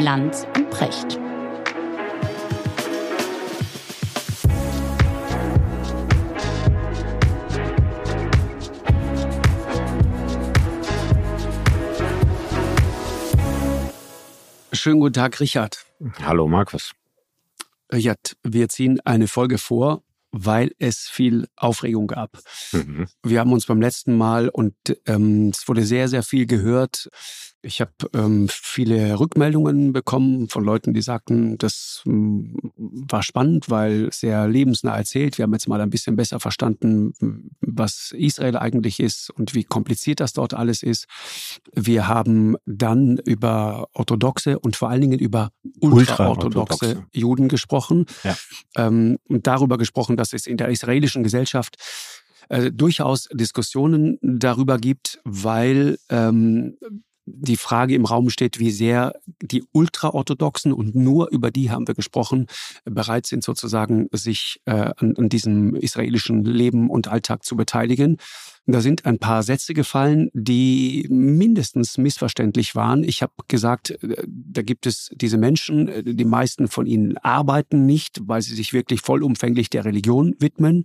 Lanz und Precht. Schönen guten Tag, Richard. Hallo, Markus. Richard, wir ziehen eine Folge vor, weil es viel Aufregung gab. Mhm. Wir haben uns beim letzten Mal und ähm, es wurde sehr, sehr viel gehört ich habe ähm, viele Rückmeldungen bekommen von Leuten, die sagten, das ähm, war spannend, weil sehr lebensnah erzählt. Wir haben jetzt mal ein bisschen besser verstanden, was Israel eigentlich ist und wie kompliziert das dort alles ist. Wir haben dann über orthodoxe und vor allen Dingen über ultraorthodoxe Ultra Juden gesprochen ja. ähm, und darüber gesprochen, dass es in der israelischen Gesellschaft äh, durchaus Diskussionen darüber gibt, weil ähm, die Frage im Raum steht, wie sehr die Ultraorthodoxen, und nur über die haben wir gesprochen, bereit sind sozusagen, sich äh, an, an diesem israelischen Leben und Alltag zu beteiligen. Da sind ein paar Sätze gefallen, die mindestens missverständlich waren. Ich habe gesagt, äh, da gibt es diese Menschen, äh, die meisten von ihnen arbeiten nicht, weil sie sich wirklich vollumfänglich der Religion widmen.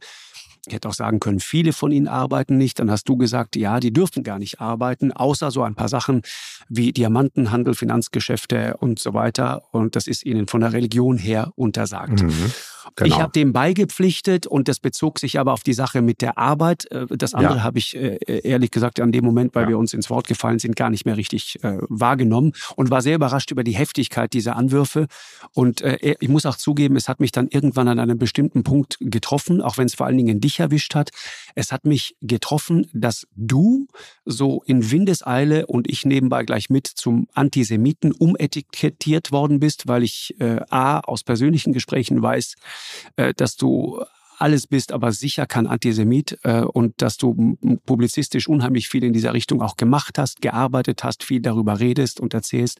Ich hätte auch sagen können, viele von ihnen arbeiten nicht. Dann hast du gesagt, ja, die dürfen gar nicht arbeiten, außer so ein paar Sachen wie Diamantenhandel, Finanzgeschäfte und so weiter. Und das ist ihnen von der Religion her untersagt. Mhm. Genau. Ich habe dem beigepflichtet und das bezog sich aber auf die Sache mit der Arbeit. Äh, das andere ja. habe ich äh, ehrlich gesagt an dem Moment, weil ja. wir uns ins Wort gefallen sind, gar nicht mehr richtig äh, wahrgenommen und war sehr überrascht über die Heftigkeit dieser Anwürfe. Und äh, ich muss auch zugeben, es hat mich dann irgendwann an einem bestimmten Punkt getroffen, auch wenn es vor allen Dingen dich erwischt hat. Es hat mich getroffen, dass du so in Windeseile und ich nebenbei gleich mit zum Antisemiten umetikettiert worden bist, weil ich äh, A aus persönlichen Gesprächen weiß, äh, dass du alles bist, aber sicher kein Antisemit äh, und dass du publizistisch unheimlich viel in dieser Richtung auch gemacht hast, gearbeitet hast, viel darüber redest und erzählst.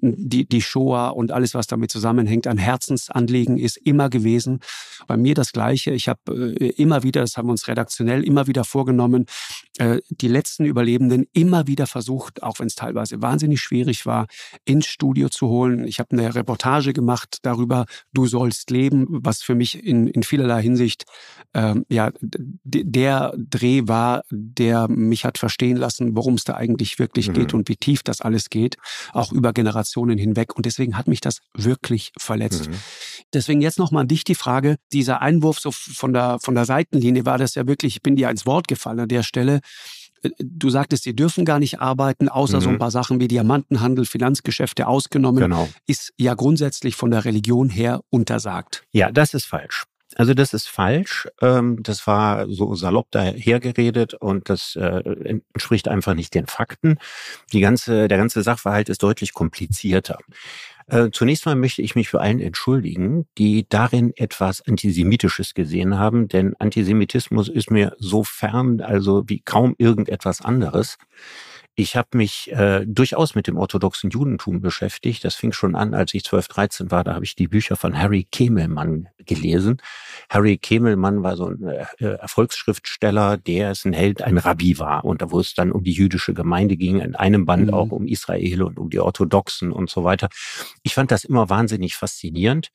Die, die Shoah und alles, was damit zusammenhängt, ein Herzensanliegen ist immer gewesen. Bei mir das Gleiche. Ich habe äh, immer wieder, das haben wir uns redaktionell immer wieder vorgenommen, die letzten Überlebenden immer wieder versucht, auch wenn es teilweise wahnsinnig schwierig war, ins Studio zu holen. Ich habe eine Reportage gemacht darüber, du sollst leben, was für mich in, in vielerlei Hinsicht Hinsicht, ähm, ja, der Dreh war, der mich hat verstehen lassen, worum es da eigentlich wirklich mhm. geht und wie tief das alles geht, auch über Generationen hinweg. Und deswegen hat mich das wirklich verletzt. Mhm. Deswegen jetzt nochmal an dich die Frage, dieser Einwurf so von der, von der Seitenlinie war das ja wirklich, ich bin dir ins Wort gefallen an der Stelle. Äh, du sagtest, sie dürfen gar nicht arbeiten, außer mhm. so ein mhm. paar Sachen wie Diamantenhandel, Finanzgeschäfte ausgenommen. Genau. Ist ja grundsätzlich von der Religion her untersagt. Ja, das ist falsch. Also das ist falsch. Ähm, das war so salopp dahergeredet und das äh, entspricht einfach nicht den Fakten. Die ganze, der ganze Sachverhalt ist deutlich komplizierter. Äh, zunächst mal möchte ich mich für allen entschuldigen, die darin etwas Antisemitisches gesehen haben, denn Antisemitismus ist mir so fern, also wie kaum irgendetwas anderes. Ich habe mich äh, durchaus mit dem orthodoxen Judentum beschäftigt. Das fing schon an, als ich 12, 13 war. Da habe ich die Bücher von Harry Kemelmann gelesen. Harry Kemelmann war so ein äh, Erfolgsschriftsteller, der es ein Held, ein Rabbi war. Und da wo es dann um die jüdische Gemeinde ging, in einem Band mhm. auch um Israel und um die Orthodoxen und so weiter. Ich fand das immer wahnsinnig faszinierend.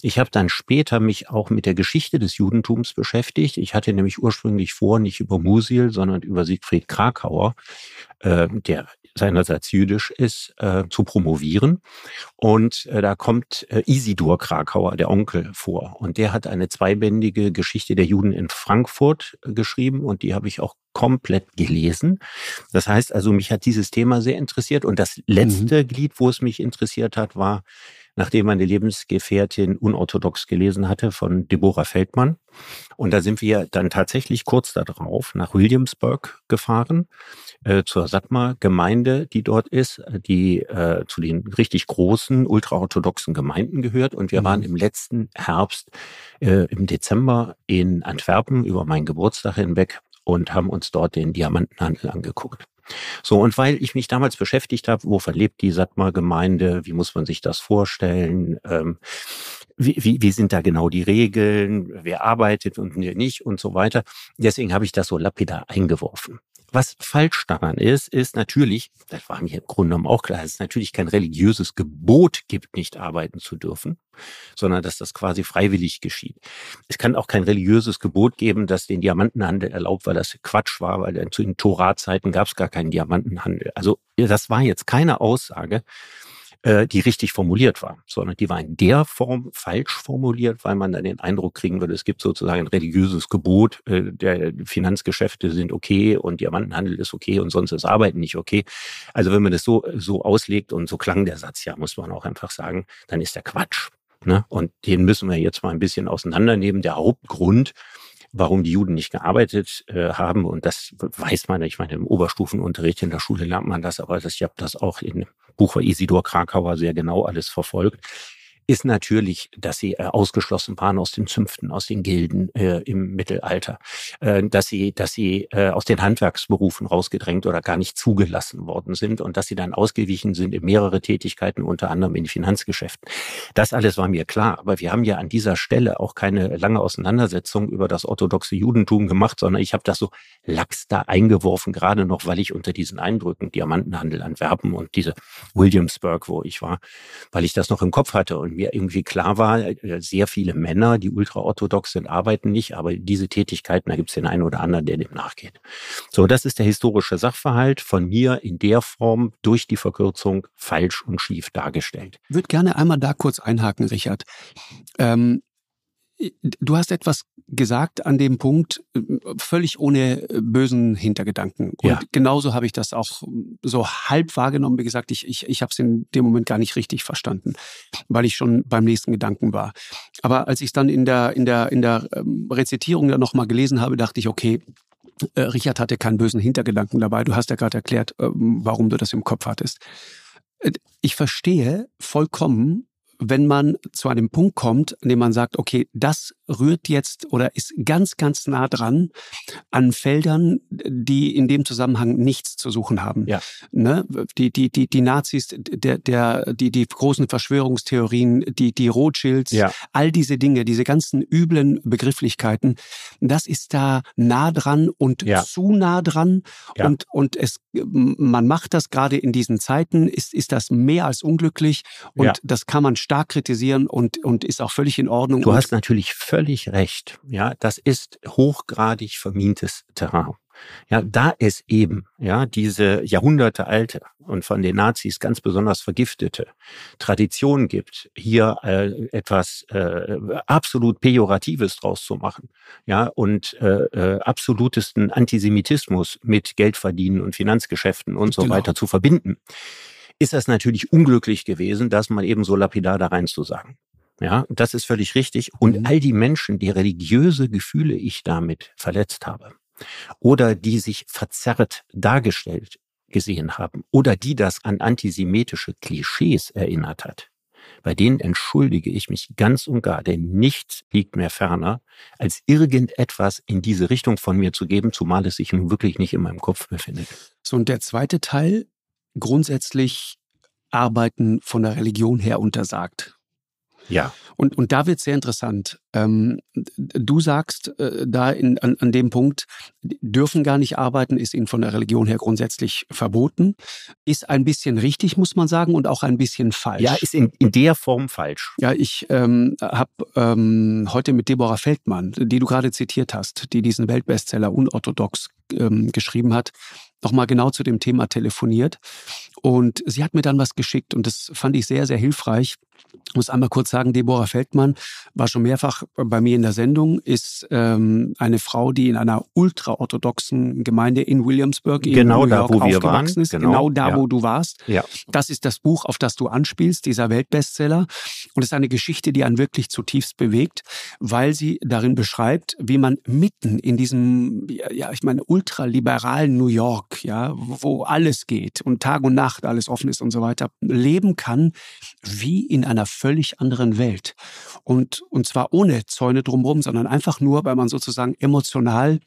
Ich habe dann später mich auch mit der Geschichte des Judentums beschäftigt. Ich hatte nämlich ursprünglich vor, nicht über Musil, sondern über Siegfried Krakauer äh, der seinerseits jüdisch ist, äh, zu promovieren. Und äh, da kommt äh, Isidor Krakauer, der Onkel, vor. Und der hat eine zweibändige Geschichte der Juden in Frankfurt geschrieben und die habe ich auch komplett gelesen. Das heißt also, mich hat dieses Thema sehr interessiert. Und das letzte mhm. Glied, wo es mich interessiert hat, war nachdem meine Lebensgefährtin unorthodox gelesen hatte von Deborah Feldmann. Und da sind wir dann tatsächlich kurz darauf nach Williamsburg gefahren, äh, zur Satmar-Gemeinde, die dort ist, die äh, zu den richtig großen ultraorthodoxen Gemeinden gehört. Und wir mhm. waren im letzten Herbst, äh, im Dezember in Antwerpen über meinen Geburtstag hinweg und haben uns dort den Diamantenhandel angeguckt. So, und weil ich mich damals beschäftigt habe, wo verlebt die Satmar-Gemeinde, wie muss man sich das vorstellen, ähm, wie, wie, wie sind da genau die Regeln, wer arbeitet und wer nicht und so weiter. Deswegen habe ich das so lapidar eingeworfen. Was falsch daran ist, ist natürlich, das war mir im Grunde genommen auch klar, dass es natürlich kein religiöses Gebot gibt, nicht arbeiten zu dürfen, sondern dass das quasi freiwillig geschieht. Es kann auch kein religiöses Gebot geben, das den Diamantenhandel erlaubt, weil das Quatsch war, weil in Torah-Zeiten gab es gar keinen Diamantenhandel. Also das war jetzt keine Aussage, äh, die richtig formuliert war, sondern die war in der Form falsch formuliert, weil man dann den Eindruck kriegen würde, es gibt sozusagen ein religiöses Gebot, äh, der Finanzgeschäfte sind okay und Diamantenhandel ist okay und sonst ist Arbeiten nicht okay. Also wenn man das so, so auslegt und so klang der Satz ja, muss man auch einfach sagen, dann ist der Quatsch. Ne? Und den müssen wir jetzt mal ein bisschen auseinandernehmen. Der Hauptgrund, warum die Juden nicht gearbeitet äh, haben. Und das weiß man, ich meine, im Oberstufenunterricht in der Schule lernt man das, aber das, ich habe das auch in Buch von Isidor Krakauer sehr genau alles verfolgt ist natürlich, dass sie äh, ausgeschlossen waren aus den Zünften, aus den Gilden äh, im Mittelalter, äh, dass sie, dass sie äh, aus den Handwerksberufen rausgedrängt oder gar nicht zugelassen worden sind und dass sie dann ausgewichen sind in mehrere Tätigkeiten, unter anderem in Finanzgeschäften. Das alles war mir klar, aber wir haben ja an dieser Stelle auch keine lange Auseinandersetzung über das orthodoxe Judentum gemacht, sondern ich habe das so lax da eingeworfen, gerade noch, weil ich unter diesen Eindrücken Diamantenhandel, Antwerpen und diese Williamsburg, wo ich war, weil ich das noch im Kopf hatte und mir irgendwie klar war, äh, sehr viele Männer, die ultraorthodox sind, arbeiten nicht, aber diese Tätigkeiten, da gibt es den einen oder anderen, der dem nachgeht. So, das ist der historische Sachverhalt von mir in der Form durch die Verkürzung falsch und schief dargestellt. Ich würde gerne einmal da kurz einhaken, Richard. Ähm, Du hast etwas gesagt an dem Punkt, äh, völlig ohne äh, bösen Hintergedanken. Und ja. genauso habe ich das auch so halb wahrgenommen. Wie gesagt, ich, ich, ich habe es in dem Moment gar nicht richtig verstanden, weil ich schon beim nächsten Gedanken war. Aber als ich es dann in der, in der, in der ähm, Rezitierung dann nochmal gelesen habe, dachte ich, okay, äh, Richard hatte keinen bösen Hintergedanken dabei. Du hast ja gerade erklärt, ähm, warum du das im Kopf hattest. Ich verstehe vollkommen, wenn man zu einem Punkt kommt, an dem man sagt, okay, das rührt jetzt oder ist ganz, ganz nah dran an Feldern, die in dem Zusammenhang nichts zu suchen haben. Ja. Ne? Die, die, die, die Nazis, der, der, die, die großen Verschwörungstheorien, die, die Rothschilds, ja. all diese Dinge, diese ganzen üblen Begrifflichkeiten, das ist da nah dran und ja. zu nah dran. Ja. Und, und es, man macht das gerade in diesen Zeiten, ist, ist das mehr als unglücklich und das kann man stark kritisieren und, und ist auch völlig in Ordnung. Du hast natürlich völlig recht. Ja, das ist hochgradig vermintes Terrain. Ja, da es eben, ja, diese jahrhundertealte und von den Nazis ganz besonders vergiftete Tradition gibt, hier äh, etwas äh, absolut Pejoratives draus zu machen, ja, und äh, äh, absolutesten Antisemitismus mit Geldverdienen und Finanzgeschäften und so genau. weiter zu verbinden ist das natürlich unglücklich gewesen, das mal eben so lapidar da rein zu sagen. Ja, das ist völlig richtig. Und mhm. all die Menschen, die religiöse Gefühle ich damit verletzt habe oder die sich verzerrt dargestellt gesehen haben oder die das an antisemitische Klischees erinnert hat, bei denen entschuldige ich mich ganz und gar, denn nichts liegt mir ferner, als irgendetwas in diese Richtung von mir zu geben, zumal es sich nun wirklich nicht in meinem Kopf befindet. So, und der zweite Teil grundsätzlich Arbeiten von der Religion her untersagt. Ja. Und, und da wird sehr interessant. Ähm, du sagst äh, da in, an, an dem Punkt, dürfen gar nicht arbeiten, ist ihnen von der Religion her grundsätzlich verboten. Ist ein bisschen richtig, muss man sagen, und auch ein bisschen falsch. Ja, ist in, in der Form falsch. Ja, ich ähm, habe ähm, heute mit Deborah Feldmann, die du gerade zitiert hast, die diesen Weltbestseller unorthodox ähm, geschrieben hat, nochmal genau zu dem Thema telefoniert. Und sie hat mir dann was geschickt und das fand ich sehr, sehr hilfreich. Ich muss einmal kurz sagen, Deborah Feldmann war schon mehrfach bei mir in der Sendung, ist ähm, eine Frau, die in einer ultraorthodoxen Gemeinde in Williamsburg in genau New York da, wo wir waren. ist. Genau, genau da, ja. wo du warst. Ja. Das ist das Buch, auf das du anspielst, dieser Weltbestseller. Und es ist eine Geschichte, die einen wirklich zutiefst bewegt, weil sie darin beschreibt, wie man mitten in diesem, ja, ich meine, ultraliberalen New York, ja, wo alles geht und Tag und Nacht alles offen ist und so weiter, leben kann wie in einer völlig anderen Welt. Und, und zwar ohne Zäune drumherum, sondern einfach nur, weil man sozusagen emotional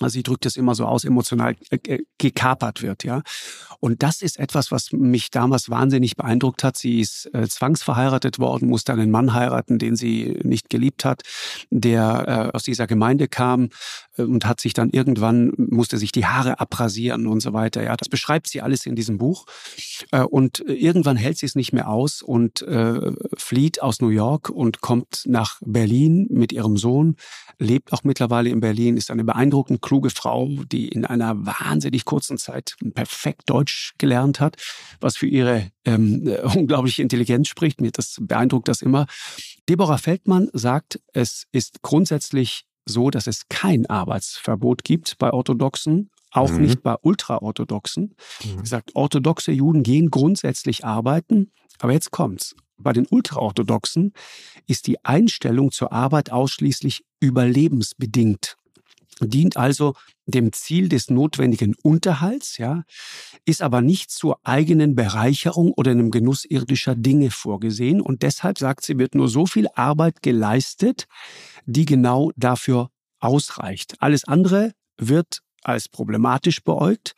also sie drückt es immer so aus, emotional äh, gekapert wird, ja. Und das ist etwas, was mich damals wahnsinnig beeindruckt hat. Sie ist äh, zwangsverheiratet worden, musste einen Mann heiraten, den sie nicht geliebt hat, der äh, aus dieser Gemeinde kam äh, und hat sich dann irgendwann, musste sich die Haare abrasieren und so weiter. Ja, das beschreibt sie alles in diesem Buch. Äh, und irgendwann hält sie es nicht mehr aus und äh, flieht aus New York und kommt nach Berlin mit ihrem Sohn, lebt auch mittlerweile in Berlin, ist eine beeindruckend kluge Frau, die in einer wahnsinnig kurzen Zeit perfekt Deutsch gelernt hat, was für ihre ähm, äh, unglaubliche Intelligenz spricht. Mir das beeindruckt das immer. Deborah Feldmann sagt, es ist grundsätzlich so, dass es kein Arbeitsverbot gibt bei Orthodoxen, auch mhm. nicht bei Ultraorthodoxen. Mhm. Sie sagt, orthodoxe Juden gehen grundsätzlich arbeiten, aber jetzt kommt's. Bei den Ultraorthodoxen ist die Einstellung zur Arbeit ausschließlich überlebensbedingt dient also dem Ziel des notwendigen Unterhalts, ja, ist aber nicht zur eigenen Bereicherung oder einem Genuss irdischer Dinge vorgesehen. Und deshalb, sagt sie, wird nur so viel Arbeit geleistet, die genau dafür ausreicht. Alles andere wird als problematisch beäugt,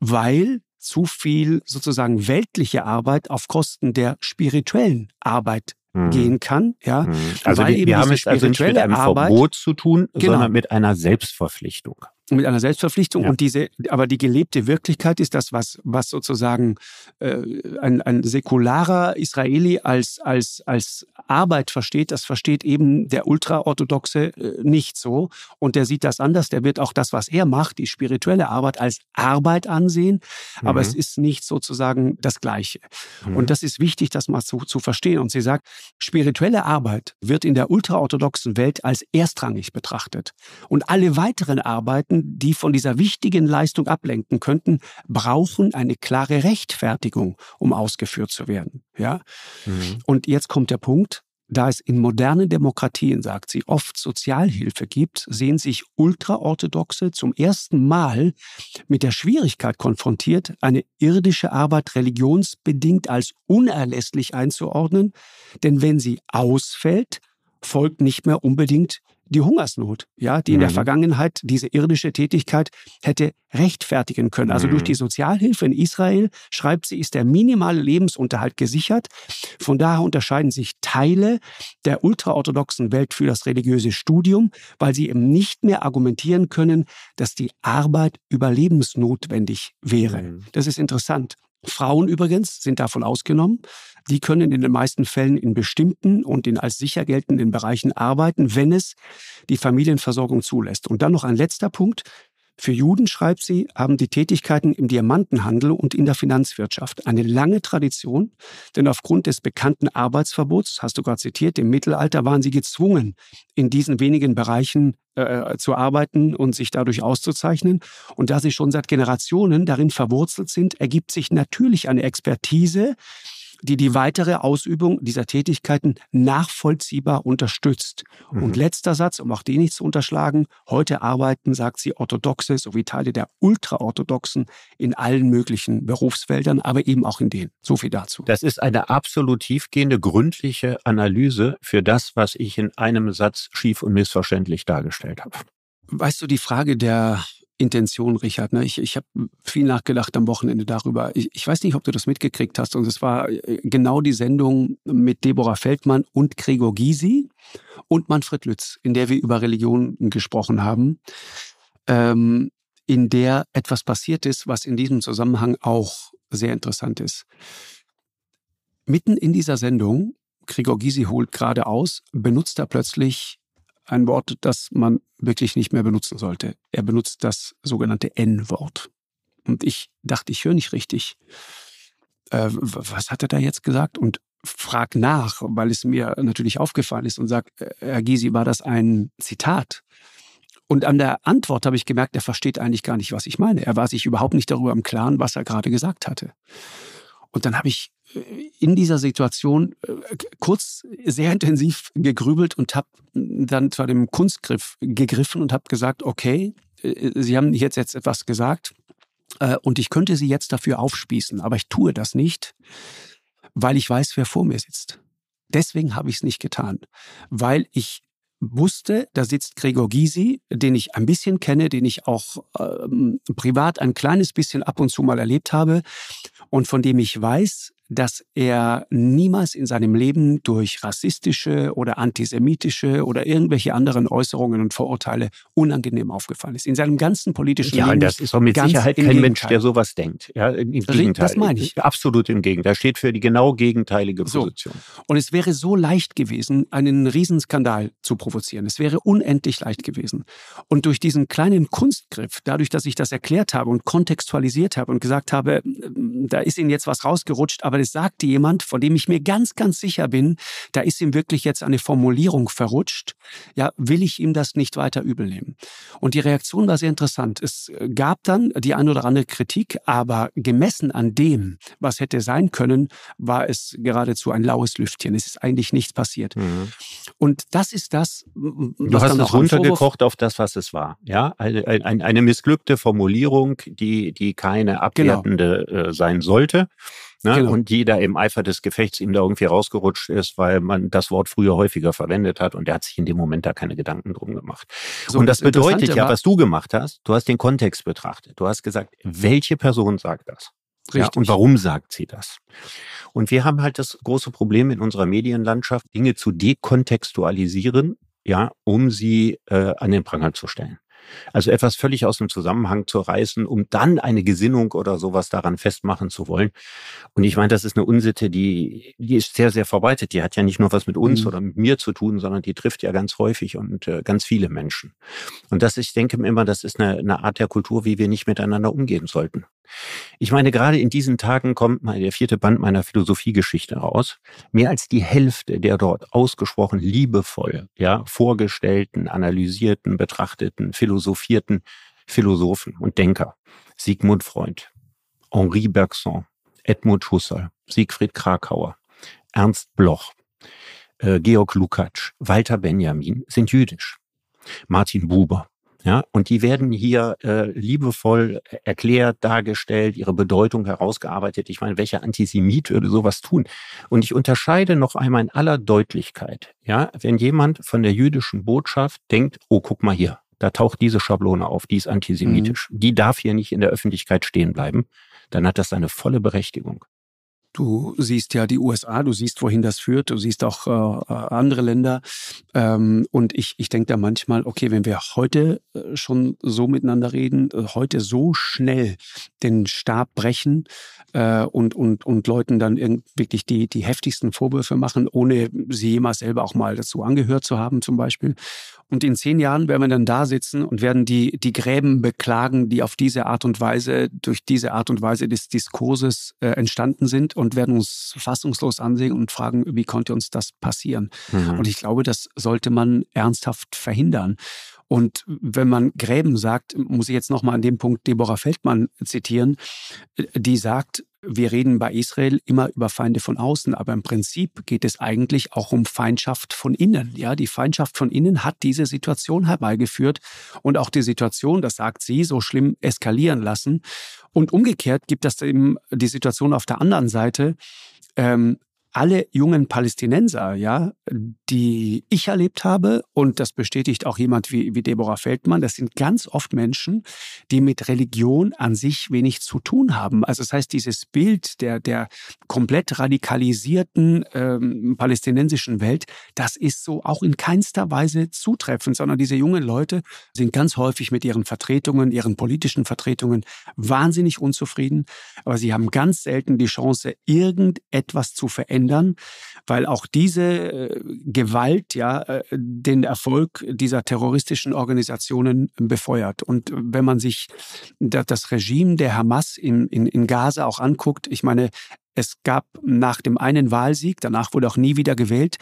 weil zu viel sozusagen weltliche Arbeit auf Kosten der spirituellen Arbeit mhm. gehen kann. Ja, mhm. Also weil wir, wir haben es also nicht mit einem Arbeit, Verbot zu tun, genau. sondern mit einer Selbstverpflichtung mit einer Selbstverpflichtung ja. und diese, aber die gelebte Wirklichkeit ist das, was, was sozusagen äh, ein, ein säkularer Israeli als, als, als Arbeit versteht, das versteht eben der ultraorthodoxe äh, nicht so. Und der sieht das anders, der wird auch das, was er macht, die spirituelle Arbeit, als Arbeit ansehen, mhm. aber es mhm. ist nicht sozusagen das Gleiche. Mhm. Und das ist wichtig, das mal zu, zu verstehen. Und sie sagt, spirituelle Arbeit wird in der ultraorthodoxen Welt als erstrangig betrachtet. Und alle weiteren Arbeiten die von dieser wichtigen Leistung ablenken könnten, brauchen eine klare Rechtfertigung, um ausgeführt zu werden. Ja? Mhm. Und jetzt kommt der Punkt, da es in modernen Demokratien, sagt sie, oft Sozialhilfe gibt, sehen sich Ultraorthodoxe zum ersten Mal mit der Schwierigkeit konfrontiert, eine irdische Arbeit religionsbedingt als unerlässlich einzuordnen, denn wenn sie ausfällt, folgt nicht mehr unbedingt die Hungersnot, ja, die in der mhm. Vergangenheit diese irdische Tätigkeit hätte rechtfertigen können. Also mhm. durch die Sozialhilfe in Israel, schreibt sie, ist der minimale Lebensunterhalt gesichert. Von daher unterscheiden sich Teile der ultraorthodoxen Welt für das religiöse Studium, weil sie eben nicht mehr argumentieren können, dass die Arbeit überlebensnotwendig wäre. Mhm. Das ist interessant. Frauen übrigens sind davon ausgenommen. Die können in den meisten Fällen in bestimmten und in als sicher geltenden Bereichen arbeiten, wenn es die Familienversorgung zulässt. Und dann noch ein letzter Punkt. Für Juden, schreibt sie, haben die Tätigkeiten im Diamantenhandel und in der Finanzwirtschaft eine lange Tradition, denn aufgrund des bekannten Arbeitsverbots, hast du gerade zitiert, im Mittelalter waren sie gezwungen, in diesen wenigen Bereichen äh, zu arbeiten und sich dadurch auszuzeichnen. Und da sie schon seit Generationen darin verwurzelt sind, ergibt sich natürlich eine Expertise, die die weitere Ausübung dieser Tätigkeiten nachvollziehbar unterstützt. Mhm. Und letzter Satz, um auch den nicht zu unterschlagen, heute arbeiten, sagt sie, Orthodoxe sowie Teile der Ultraorthodoxen in allen möglichen Berufsfeldern, aber eben auch in denen. So viel dazu. Das ist eine absolut tiefgehende, gründliche Analyse für das, was ich in einem Satz schief und missverständlich dargestellt habe. Weißt du, die Frage der Intention, Richard. Ne? Ich, ich habe viel nachgedacht am Wochenende darüber. Ich, ich weiß nicht, ob du das mitgekriegt hast. Und es war äh, genau die Sendung mit Deborah Feldmann und Gregor Gysi und Manfred Lütz, in der wir über Religion gesprochen haben, ähm, in der etwas passiert ist, was in diesem Zusammenhang auch sehr interessant ist. Mitten in dieser Sendung, Gregor Gysi holt gerade aus, benutzt er plötzlich ein Wort, das man wirklich nicht mehr benutzen sollte. Er benutzt das sogenannte N-Wort. Und ich dachte, ich höre nicht richtig. Äh, was hat er da jetzt gesagt? Und frag nach, weil es mir natürlich aufgefallen ist und sag, äh, Herr Gysi, war das ein Zitat? Und an der Antwort habe ich gemerkt, er versteht eigentlich gar nicht, was ich meine. Er war sich überhaupt nicht darüber im Klaren, was er gerade gesagt hatte. Und dann habe ich in dieser Situation äh, kurz sehr intensiv gegrübelt und habe dann zu dem Kunstgriff gegriffen und habe gesagt, okay, äh, Sie haben jetzt jetzt etwas gesagt äh, und ich könnte Sie jetzt dafür aufspießen, aber ich tue das nicht, weil ich weiß, wer vor mir sitzt. Deswegen habe ich es nicht getan, weil ich wusste, da sitzt Gregor Gysi, den ich ein bisschen kenne, den ich auch ähm, privat ein kleines bisschen ab und zu mal erlebt habe und von dem ich weiß, dass er niemals in seinem Leben durch rassistische oder antisemitische oder irgendwelche anderen Äußerungen und Vorurteile unangenehm aufgefallen ist. In seinem ganzen politischen ja, Leben. Ja, das ist doch mit Sicherheit kein. Mensch, der sowas denkt. Ja, im Gegenteil. Das meine ich. Absolut im Gegenteil. Er steht für die genau gegenteilige Position. So. Und es wäre so leicht gewesen, einen Riesenskandal zu provozieren. Es wäre unendlich leicht gewesen. Und durch diesen kleinen Kunstgriff, dadurch, dass ich das erklärt habe und kontextualisiert habe und gesagt habe, da ist Ihnen jetzt was rausgerutscht, aber aber das sagte jemand, von dem ich mir ganz, ganz sicher bin, da ist ihm wirklich jetzt eine Formulierung verrutscht. Ja, will ich ihm das nicht weiter übel nehmen? Und die Reaktion war sehr interessant. Es gab dann die ein oder andere Kritik, aber gemessen an dem, was hätte sein können, war es geradezu ein laues Lüftchen. Es ist eigentlich nichts passiert. Mhm. Und das ist das, was Du hast es runtergekocht auf das, was es war. Ja, eine, eine, eine missglückte Formulierung, die, die keine genau. abwertende genau. sein sollte. Ne? Genau. Und die da im Eifer des Gefechts ihm da irgendwie rausgerutscht ist, weil man das Wort früher häufiger verwendet hat und er hat sich in dem Moment da keine Gedanken drum gemacht. So, und das, das bedeutet ja, was du gemacht hast, du hast den Kontext betrachtet. Du hast gesagt, welche Person sagt das? Richtig. Ja, und warum sagt sie das? Und wir haben halt das große Problem in unserer Medienlandschaft, Dinge zu dekontextualisieren, ja, um sie äh, an den Pranger zu stellen. Also etwas völlig aus dem Zusammenhang zu reißen, um dann eine Gesinnung oder sowas daran festmachen zu wollen. Und ich meine, das ist eine Unsitte, die, die ist sehr, sehr verbreitet. Die hat ja nicht nur was mit uns mhm. oder mit mir zu tun, sondern die trifft ja ganz häufig und äh, ganz viele Menschen. Und das, ich denke immer, das ist eine, eine Art der Kultur, wie wir nicht miteinander umgehen sollten. Ich meine, gerade in diesen Tagen kommt mal der vierte Band meiner Philosophiegeschichte raus. Mehr als die Hälfte der dort ausgesprochen liebevoll, ja, vorgestellten, analysierten, betrachteten, philosophierten Philosophen und Denker. Sigmund Freund, Henri Bergson, Edmund Husserl, Siegfried Krakauer, Ernst Bloch, äh, Georg Lukács, Walter Benjamin sind jüdisch. Martin Buber, ja, und die werden hier äh, liebevoll erklärt, dargestellt, ihre Bedeutung herausgearbeitet. Ich meine, welcher Antisemit würde sowas tun? Und ich unterscheide noch einmal in aller Deutlichkeit, ja, wenn jemand von der jüdischen Botschaft denkt, oh, guck mal hier, da taucht diese Schablone auf, die ist antisemitisch, mhm. die darf hier nicht in der Öffentlichkeit stehen bleiben, dann hat das seine volle Berechtigung. Du siehst ja die USA, du siehst, wohin das führt, du siehst auch äh, andere Länder. Ähm, und ich, ich denke da manchmal, okay, wenn wir heute äh, schon so miteinander reden, äh, heute so schnell den Stab brechen äh, und, und, und Leuten dann wirklich die, die heftigsten Vorwürfe machen, ohne sie jemals selber auch mal dazu angehört zu haben, zum Beispiel. Und in zehn Jahren werden wir dann da sitzen und werden die, die Gräben beklagen, die auf diese Art und Weise, durch diese Art und Weise des Diskurses äh, entstanden sind und werden uns fassungslos ansehen und fragen, wie konnte uns das passieren? Mhm. Und ich glaube, das sollte man ernsthaft verhindern. Und wenn man Gräben sagt, muss ich jetzt nochmal an dem Punkt Deborah Feldmann zitieren, die sagt, wir reden bei Israel immer über Feinde von außen, aber im Prinzip geht es eigentlich auch um Feindschaft von innen. Ja, die Feindschaft von innen hat diese Situation herbeigeführt und auch die Situation, das sagt sie, so schlimm eskalieren lassen. Und umgekehrt gibt es eben die Situation auf der anderen Seite, ähm, alle jungen Palästinenser, ja, die ich erlebt habe, und das bestätigt auch jemand wie, wie Deborah Feldmann, das sind ganz oft Menschen, die mit Religion an sich wenig zu tun haben. Also das heißt, dieses Bild der, der komplett radikalisierten ähm, palästinensischen Welt, das ist so auch in keinster Weise zutreffend, sondern diese jungen Leute sind ganz häufig mit ihren Vertretungen, ihren politischen Vertretungen wahnsinnig unzufrieden, aber sie haben ganz selten die Chance, irgendetwas zu verändern verhindern, weil auch diese äh, Gewalt ja äh, den Erfolg dieser terroristischen Organisationen befeuert. Und wenn man sich das Regime der Hamas in, in, in Gaza auch anguckt, ich meine, es gab nach dem einen Wahlsieg, danach wurde auch nie wieder gewählt,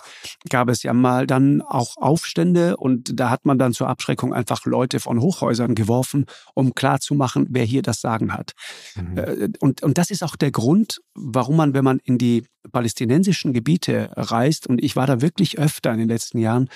gab es ja mal dann auch Aufstände und da hat man dann zur Abschreckung einfach Leute von Hochhäusern geworfen, um klarzumachen, wer hier das Sagen hat. Mhm. Äh, und, und das ist auch der Grund, warum man, wenn man in die palästinensischen Gebiete reist, und ich war da wirklich öfter in den letzten Jahren,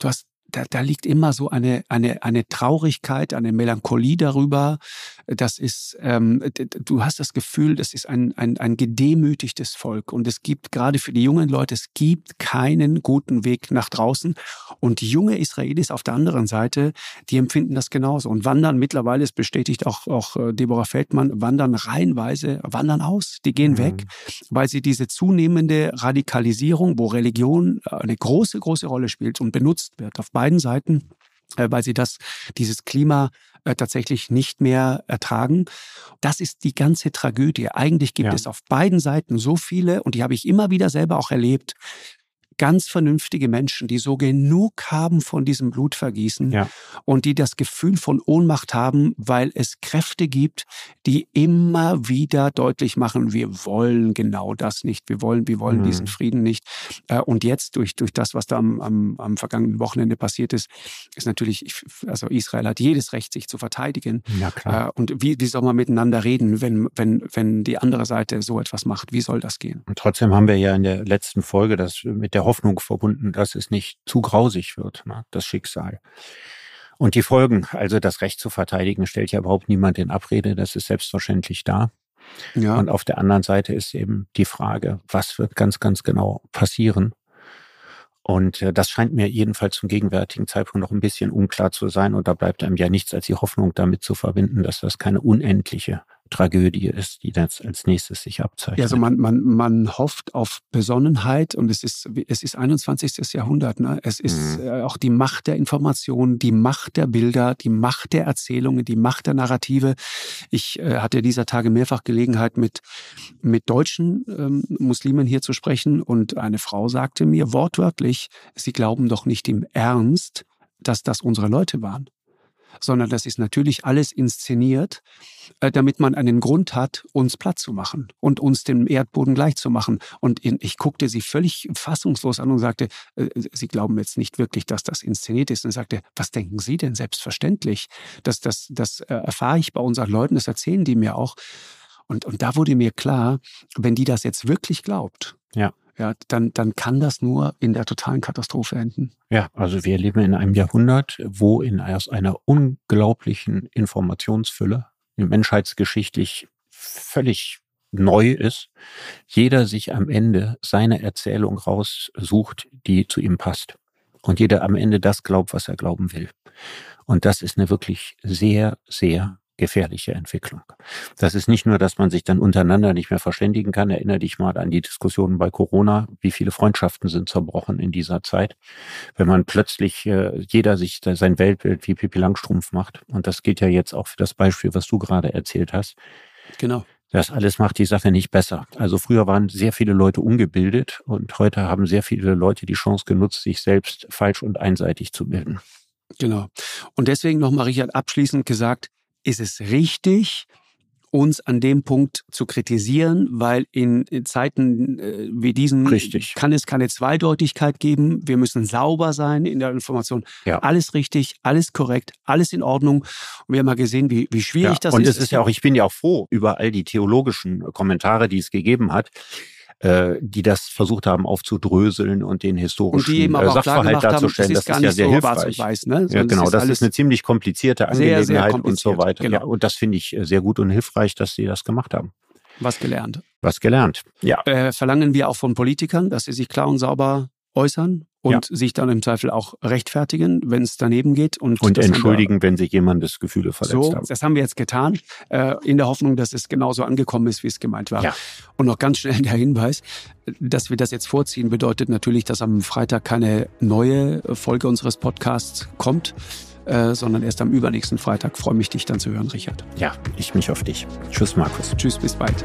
du hast da, da liegt immer so eine, eine, eine Traurigkeit, eine Melancholie darüber. Das ist, ähm, du hast das Gefühl, das ist ein, ein, ein gedemütigtes Volk. Und es gibt gerade für die jungen Leute, es gibt keinen guten Weg nach draußen. Und die junge Israelis auf der anderen Seite, die empfinden das genauso und wandern mittlerweile, es bestätigt auch, auch äh, Deborah Feldmann, wandern reihenweise, wandern aus. Die gehen mhm. weg, weil sie diese zunehmende Radikalisierung, wo Religion eine große, große Rolle spielt und benutzt wird auf beiden Seiten, äh, weil sie das, dieses Klima äh, tatsächlich nicht mehr ertragen. Das ist die ganze Tragödie. Eigentlich gibt ja. es auf beiden Seiten so viele, und die habe ich immer wieder selber auch erlebt, ganz vernünftige Menschen, die so genug haben von diesem Blutvergießen ja. und die das Gefühl von Ohnmacht haben, weil es Kräfte gibt, die immer wieder deutlich machen, wir wollen genau das nicht, wir wollen, wir wollen mhm. diesen Frieden nicht. Äh, und jetzt durch, durch das, was da am, am, am vergangenen Wochenende passiert ist, ist natürlich, also Israel hat jedes Recht, sich zu verteidigen. Ja, klar. Äh, und wie, wie soll man miteinander reden, wenn, wenn, wenn die andere Seite so etwas macht? Wie soll das gehen? Und trotzdem haben wir ja in der letzten Folge das mit der der Hoffnung verbunden, dass es nicht zu grausig wird, ne, das Schicksal. Und die Folgen, also das Recht zu verteidigen, stellt ja überhaupt niemand in Abrede, das ist selbstverständlich da. Ja. Und auf der anderen Seite ist eben die Frage, was wird ganz, ganz genau passieren? Und äh, das scheint mir jedenfalls zum gegenwärtigen Zeitpunkt noch ein bisschen unklar zu sein. Und da bleibt einem ja nichts als die Hoffnung damit zu verbinden, dass das keine unendliche Tragödie ist, die jetzt als nächstes sich abzeichnet. Ja, also man, man, man hofft auf Besonnenheit und es ist, es ist 21. Jahrhundert. Ne? Es ist mhm. Äh, auch die Macht der Informationen, die Macht der Bilder, die Macht der Erzählungen, die Macht der Narrative. Ich äh, hatte dieser Tage mehrfach Gelegenheit, mit, mit deutschen ähm, Muslimen hier zu sprechen und eine Frau sagte mir wortwörtlich, sie glauben doch nicht im Ernst, dass das unsere Leute waren sondern das ist natürlich alles inszeniert, äh, damit man einen Grund hat, uns platt zu machen und uns dem Erdboden gleich zu machen. Und ich guckte sie völlig fassungslos an und sagte, äh, Sie glauben jetzt nicht wirklich, dass das inszeniert ist. Und sagte, was denken Sie denn selbstverständlich? Das, das, das äh, erfahre ich bei unseren Leuten, das erzählen die mir auch. Und, und da wurde mir klar, wenn die das jetzt wirklich glaubt, ja ja, dann, dann kann das nur in der totalen Katastrophe enden. Ja, also wir leben in einem Jahrhundert, wo in aus einer unglaublichen Informationsfülle, menschheitsgeschichtlich völlig neu ist, jeder sich am Ende seine Erzählung raussucht, die zu ihm passt. Und jeder am Ende das glaubt, was er glauben will. Und das ist eine wirklich sehr, sehr gefährliche Entwicklung. Das ist nicht nur, dass man sich dann untereinander nicht mehr verständigen kann. Erinnere dich mal an die Diskussionen bei Corona. Wie viele Freundschaften sind zerbrochen in dieser Zeit? Wenn man plötzlich äh, jeder sich sein Weltbild wie Pippi Langstrumpf macht. Und das geht ja jetzt auch für das Beispiel, was du gerade erzählt hast. Genau. Das alles macht die Sache nicht besser. Also früher waren sehr viele Leute ungebildet und heute haben sehr viele Leute die Chance genutzt, sich selbst falsch und einseitig zu bilden. Genau. Und deswegen nochmal, Richard, abschließend gesagt, ist es richtig, uns an dem Punkt zu kritisieren, weil in Zeiten äh, wie diesen richtig. kann es keine Zweideutigkeit geben. Wir müssen sauber sein in der Information. Ja. Alles richtig, alles korrekt, alles in Ordnung. Und wir haben mal gesehen, wie, wie schwierig ja. das Und ist. Und es ist ja auch, ich bin ja auch froh über all die theologischen Kommentare, die es gegeben hat äh, die das versucht haben aufzudröseln und den historischen und äh, Sachverhalt darzustellen. das, das ist ja sehr so hilfreich. Weiß, ne? ja, genau, das ist, eine ziemlich komplizierte Angelegenheit sehr, sehr und so weiter. Genau. Ja, und das finde ich äh, sehr gut und hilfreich, dass sie das gemacht haben. Was gelernt. Was gelernt, ja. Äh, verlangen wir auch von Politikern, dass sie sich klar und sauber äußern und ja. sich dann im Zweifel auch rechtfertigen, wenn es daneben geht. Und, und entschuldigen, wir, wenn sich jemandes Gefühle verletzt so, haben. Das haben wir jetzt getan, äh, in der Hoffnung, dass es genauso angekommen ist, wie es gemeint war. Ja. Und noch ganz schnell der Hinweis, dass wir das jetzt vorziehen, bedeutet natürlich, dass am Freitag keine neue Folge unseres Podcasts kommt. Äh, sondern erst am übernächsten Freitag. Freue mich, dich dann zu hören, Richard. Ja, ich mich auf dich. Tschüss, Markus. Tschüss, bis bald.